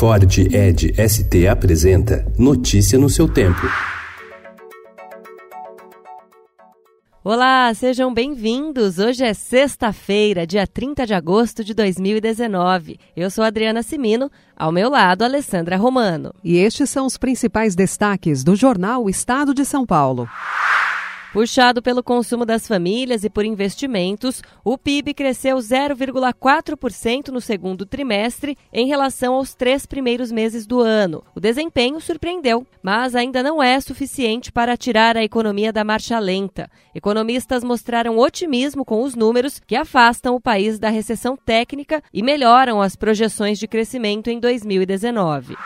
Ford Ed ST apresenta Notícia no seu tempo. Olá, sejam bem-vindos. Hoje é sexta-feira, dia 30 de agosto de 2019. Eu sou Adriana Simino, ao meu lado, Alessandra Romano. E estes são os principais destaques do jornal Estado de São Paulo. Puxado pelo consumo das famílias e por investimentos, o PIB cresceu 0,4% no segundo trimestre em relação aos três primeiros meses do ano. O desempenho surpreendeu, mas ainda não é suficiente para tirar a economia da marcha lenta. Economistas mostraram otimismo com os números que afastam o país da recessão técnica e melhoram as projeções de crescimento em 2019.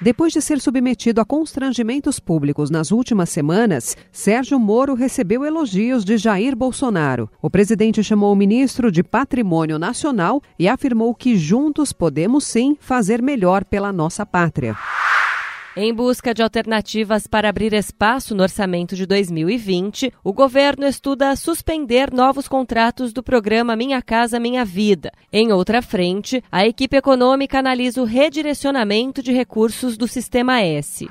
Depois de ser submetido a constrangimentos públicos nas últimas semanas, Sérgio Moro recebeu elogios de Jair Bolsonaro. O presidente chamou o ministro de Patrimônio Nacional e afirmou que juntos podemos sim fazer melhor pela nossa pátria. Em busca de alternativas para abrir espaço no orçamento de 2020, o governo estuda suspender novos contratos do programa Minha Casa Minha Vida. Em outra frente, a equipe econômica analisa o redirecionamento de recursos do Sistema S.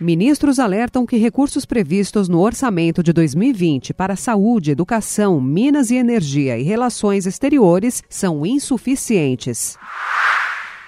Ministros alertam que recursos previstos no orçamento de 2020 para saúde, educação, minas e energia e relações exteriores são insuficientes.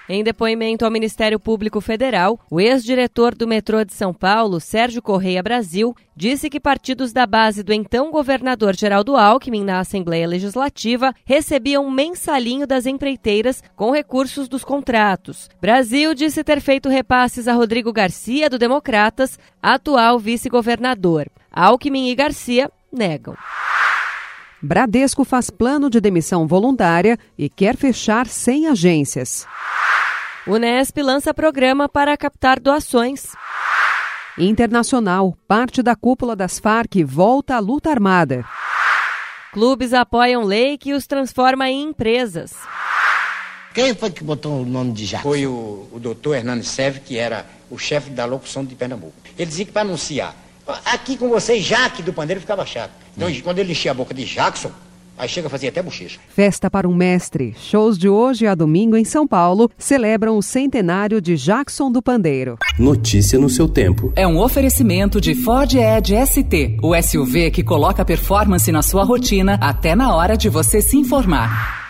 Em depoimento ao Ministério Público Federal, o ex-diretor do metrô de São Paulo, Sérgio Correia Brasil, disse que partidos da base do então governador Geraldo Alckmin na Assembleia Legislativa recebiam mensalinho das empreiteiras com recursos dos contratos. Brasil disse ter feito repasses a Rodrigo Garcia, do Democratas, atual vice-governador. Alckmin e Garcia negam. Bradesco faz plano de demissão voluntária e quer fechar 100 agências. Unesp lança programa para captar doações. Internacional, parte da cúpula das Farc volta à luta armada. Clubes apoiam lei que os transforma em empresas. Quem foi que botou o nome de Jackson? Foi o, o doutor Hernani Seve, que era o chefe da locução de Pernambuco. Ele dizia que para anunciar, aqui com vocês, Jaque do Pandeiro ficava chato. Então, hum. quando ele enchia a boca de Jackson, Aí chega a fazer até bochecha. Festa para um mestre. Shows de hoje a domingo em São Paulo celebram o centenário de Jackson do Pandeiro. Notícia no seu tempo. É um oferecimento de Ford Edge ST, o SUV que coloca performance na sua rotina até na hora de você se informar.